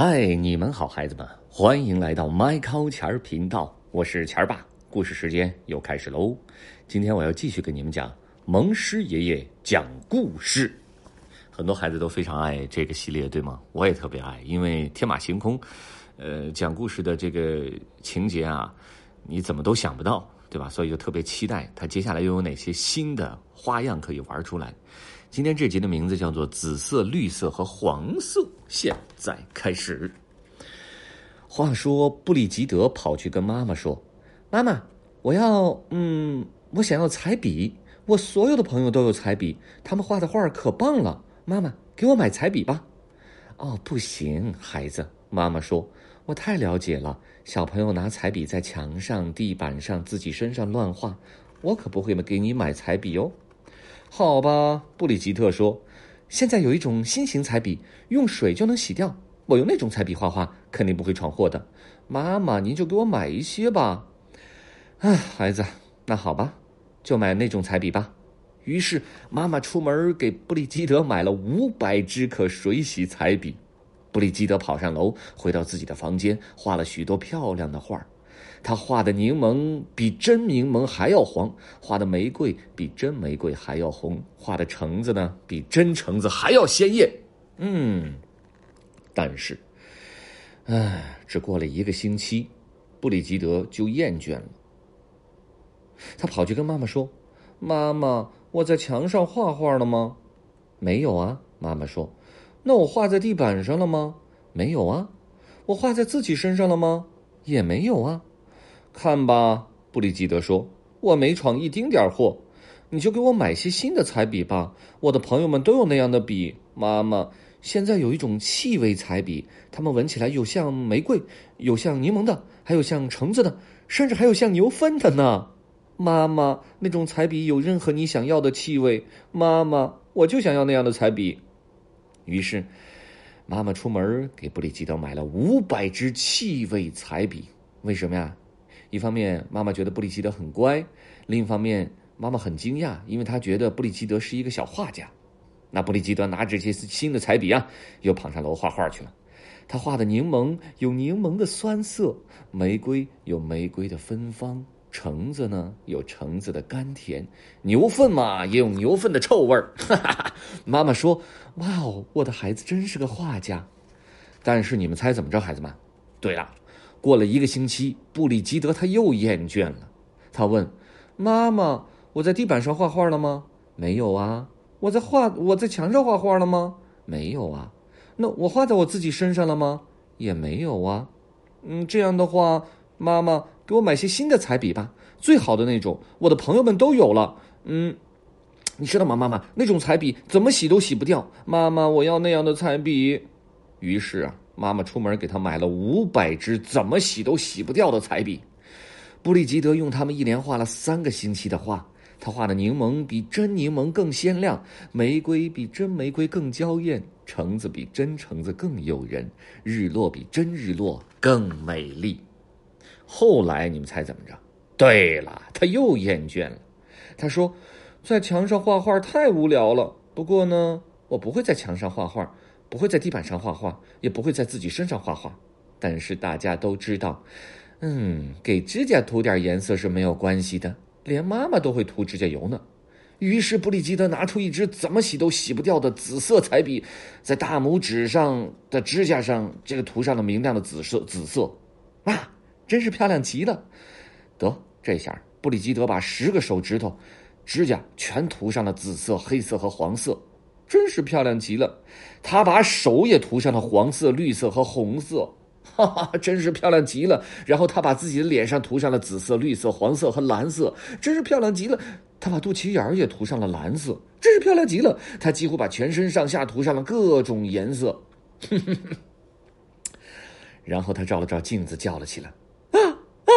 嗨，你们好，孩子们，欢迎来到麦考钱儿频道，我是钱儿爸。故事时间又开始喽，今天我要继续给你们讲蒙师爷爷讲故事。很多孩子都非常爱这个系列，对吗？我也特别爱，因为天马行空，呃，讲故事的这个情节啊，你怎么都想不到，对吧？所以就特别期待他接下来又有哪些新的花样可以玩出来。今天这集的名字叫做“紫色、绿色和黄色”。现在开始。话说，布里吉德跑去跟妈妈说：“妈妈，我要……嗯，我想要彩笔。我所有的朋友都有彩笔，他们画的画可棒了。妈妈，给我买彩笔吧。”“哦，不行，孩子。”妈妈说：“我太了解了，小朋友拿彩笔在墙上、地板上、自己身上乱画，我可不会给你买彩笔哦。”好吧，布里吉特说：“现在有一种新型彩笔，用水就能洗掉。我用那种彩笔画画，肯定不会闯祸的。妈妈，您就给我买一些吧。”啊，孩子，那好吧，就买那种彩笔吧。于是妈妈出门给布里吉德买了五百支可水洗彩笔。布里吉德跑上楼，回到自己的房间，画了许多漂亮的画。他画的柠檬比真柠檬还要黄，画的玫瑰比真玫瑰还要红，画的橙子呢比真橙子还要鲜艳。嗯，但是，唉，只过了一个星期，布里吉德就厌倦了。他跑去跟妈妈说：“妈妈，我在墙上画画了吗？”“没有啊。”妈妈说。“那我画在地板上了吗？”“没有啊。”“我画在自己身上了吗？”“也没有啊。”看吧，布里吉德说：“我没闯一丁点儿祸，你就给我买些新的彩笔吧。我的朋友们都有那样的笔。妈妈，现在有一种气味彩笔，它们闻起来有像玫瑰，有像柠檬的，还有像橙子的，甚至还有像牛粪的呢。妈妈，那种彩笔有任何你想要的气味。妈妈，我就想要那样的彩笔。”于是，妈妈出门给布里吉德买了五百支气味彩笔。为什么呀？一方面，妈妈觉得布里吉德很乖；另一方面，妈妈很惊讶，因为她觉得布里吉德是一个小画家。那布里吉德拿着这些新的彩笔啊，又跑上楼画画去了。他画的柠檬有柠檬的酸涩，玫瑰有玫瑰的芬芳，橙子呢有橙子的甘甜，牛粪嘛也有牛粪的臭味儿。妈妈说：“哇哦，我的孩子真是个画家。”但是你们猜怎么着，孩子们？对了。过了一个星期，布里吉德他又厌倦了。他问：“妈妈，我在地板上画画了吗？”“没有啊。”“我在画，我在墙上画画了吗？”“没有啊。”“那我画在我自己身上了吗？”“也没有啊。”“嗯，这样的话，妈妈给我买些新的彩笔吧，最好的那种。我的朋友们都有了。”“嗯，你知道吗，妈妈？那种彩笔怎么洗都洗不掉。”“妈妈，我要那样的彩笔。”于是啊。妈妈出门给他买了五百支怎么洗都洗不掉的彩笔，布里吉德用它们一连画了三个星期的画。他画的柠檬比真柠檬更鲜亮，玫瑰比真玫瑰更娇艳，橙子比真橙子更诱人，日落比真日落更美丽。后来你们猜怎么着？对了，他又厌倦了。他说：“在墙上画画太无聊了。不过呢，我不会在墙上画画。”不会在地板上画画，也不会在自己身上画画。但是大家都知道，嗯，给指甲涂点颜色是没有关系的，连妈妈都会涂指甲油呢。于是布里吉德拿出一支怎么洗都洗不掉的紫色彩笔，在大拇指上的指甲上，这个涂上了明亮的紫色。紫色，啊，真是漂亮极了！得，这下布里吉德把十个手指头指甲全涂上了紫色、黑色和黄色。真是漂亮极了，他把手也涂上了黄色、绿色和红色，哈哈，真是漂亮极了。然后他把自己的脸上涂上了紫色、绿色、黄色和蓝色，真是漂亮极了。他把肚脐眼儿也涂上了蓝色，真是漂亮极了。他几乎把全身上下涂上了各种颜色，然后他照了照镜子，叫了起来：“啊啊！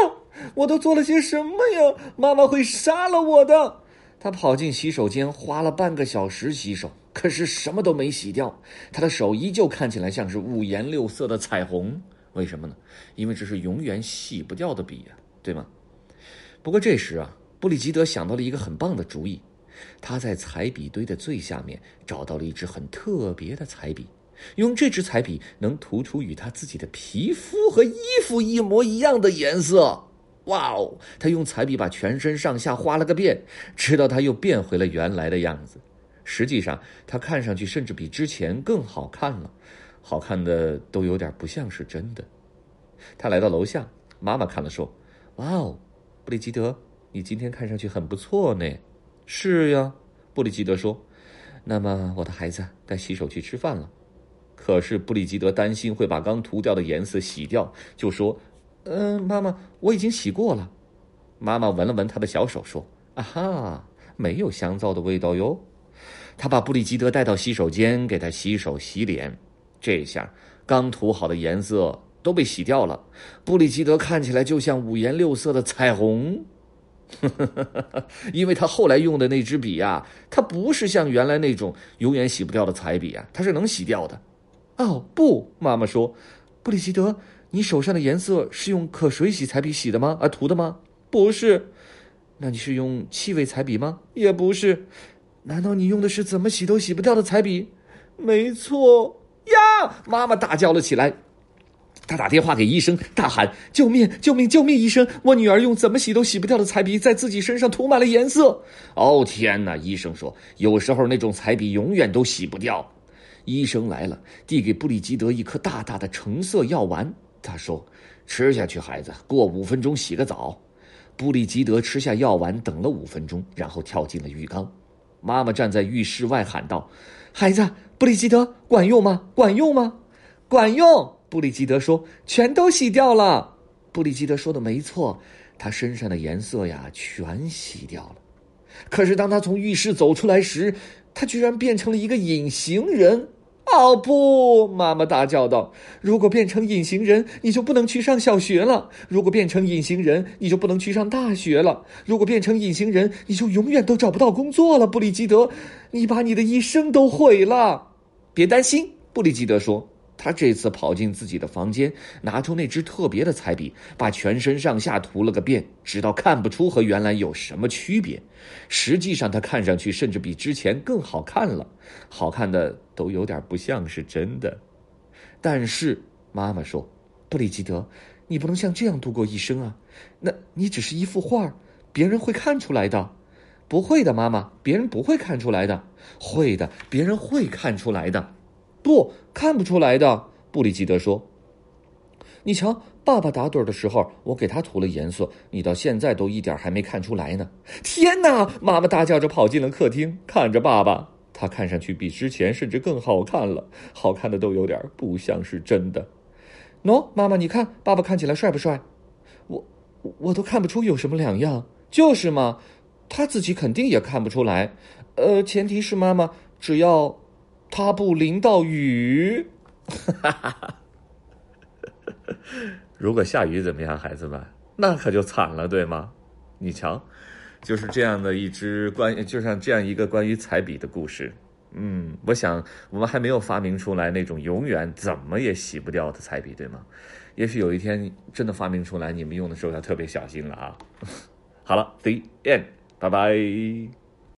我都做了些什么呀？妈妈会杀了我的！”他跑进洗手间，花了半个小时洗手。可是什么都没洗掉，他的手依旧看起来像是五颜六色的彩虹。为什么呢？因为这是永远洗不掉的笔呀，对吗？不过这时啊，布里吉德想到了一个很棒的主意。他在彩笔堆的最下面找到了一支很特别的彩笔，用这支彩笔能涂出与他自己的皮肤和衣服一模一样的颜色。哇哦！他用彩笔把全身上下画了个遍，直到他又变回了原来的样子。实际上，他看上去甚至比之前更好看了，好看的都有点不像是真的。他来到楼下，妈妈看了说：“哇哦，布里吉德，你今天看上去很不错呢。”“是呀。”布里吉德说。“那么，我的孩子该洗手去吃饭了。”可是布里吉德担心会把刚涂掉的颜色洗掉，就说。嗯，妈妈，我已经洗过了。妈妈闻了闻他的小手，说：“啊哈，没有香皂的味道哟。”他把布里吉德带到洗手间，给他洗手洗脸。这下，刚涂好的颜色都被洗掉了。布里吉德看起来就像五颜六色的彩虹。因为他后来用的那支笔呀，它不是像原来那种永远洗不掉的彩笔啊，它是能洗掉的。哦，不，妈妈说，布里吉德。你手上的颜色是用可水洗彩笔洗的吗？啊，涂的吗？不是。那你是用气味彩笔吗？也不是。难道你用的是怎么洗都洗不掉的彩笔？没错呀！妈妈大叫了起来。她打电话给医生，大喊：“救命！救命！救命！医生，我女儿用怎么洗都洗不掉的彩笔在自己身上涂满了颜色。”哦天哪！医生说，有时候那种彩笔永远都洗不掉。医生来了，递给布里吉德一颗大大的橙色药丸。他说：“吃下去，孩子。过五分钟洗个澡。”布里吉德吃下药丸，等了五分钟，然后跳进了浴缸。妈妈站在浴室外喊道：“孩子，布里吉德管用吗？管用吗？管用！”布里吉德说：“全都洗掉了。”布里吉德说的没错，他身上的颜色呀，全洗掉了。可是当他从浴室走出来时，他居然变成了一个隐形人。哦不！妈妈大叫道：“如果变成隐形人，你就不能去上小学了；如果变成隐形人，你就不能去上大学了；如果变成隐形人，你就永远都找不到工作了。”布里吉德，你把你的一生都毁了。别担心，布里吉德说。他这次跑进自己的房间，拿出那支特别的彩笔，把全身上下涂了个遍，直到看不出和原来有什么区别。实际上，他看上去甚至比之前更好看了，好看的都有点不像是真的。但是妈妈说：“布里吉德，你不能像这样度过一生啊！那你只是一幅画，别人会看出来的。不会的，妈妈，别人不会看出来的。会的，别人会看出来的。”不，看不出来的。布里吉德说：“你瞧，爸爸打盹的时候，我给他涂了颜色，你到现在都一点还没看出来呢。”天哪！妈妈大叫着跑进了客厅，看着爸爸，他看上去比之前甚至更好看了，好看的都有点不像是真的。喏，妈妈，你看，爸爸看起来帅不帅？我，我都看不出有什么两样。就是嘛，他自己肯定也看不出来。呃，前提是妈妈只要。他不淋到雨，哈哈哈哈哈如果下雨怎么样，孩子们？那可就惨了，对吗？你瞧，就是这样的一支关，就像这样一个关于彩笔的故事。嗯，我想我们还没有发明出来那种永远怎么也洗不掉的彩笔，对吗？也许有一天真的发明出来，你们用的时候要特别小心了啊。好了，The end，拜拜。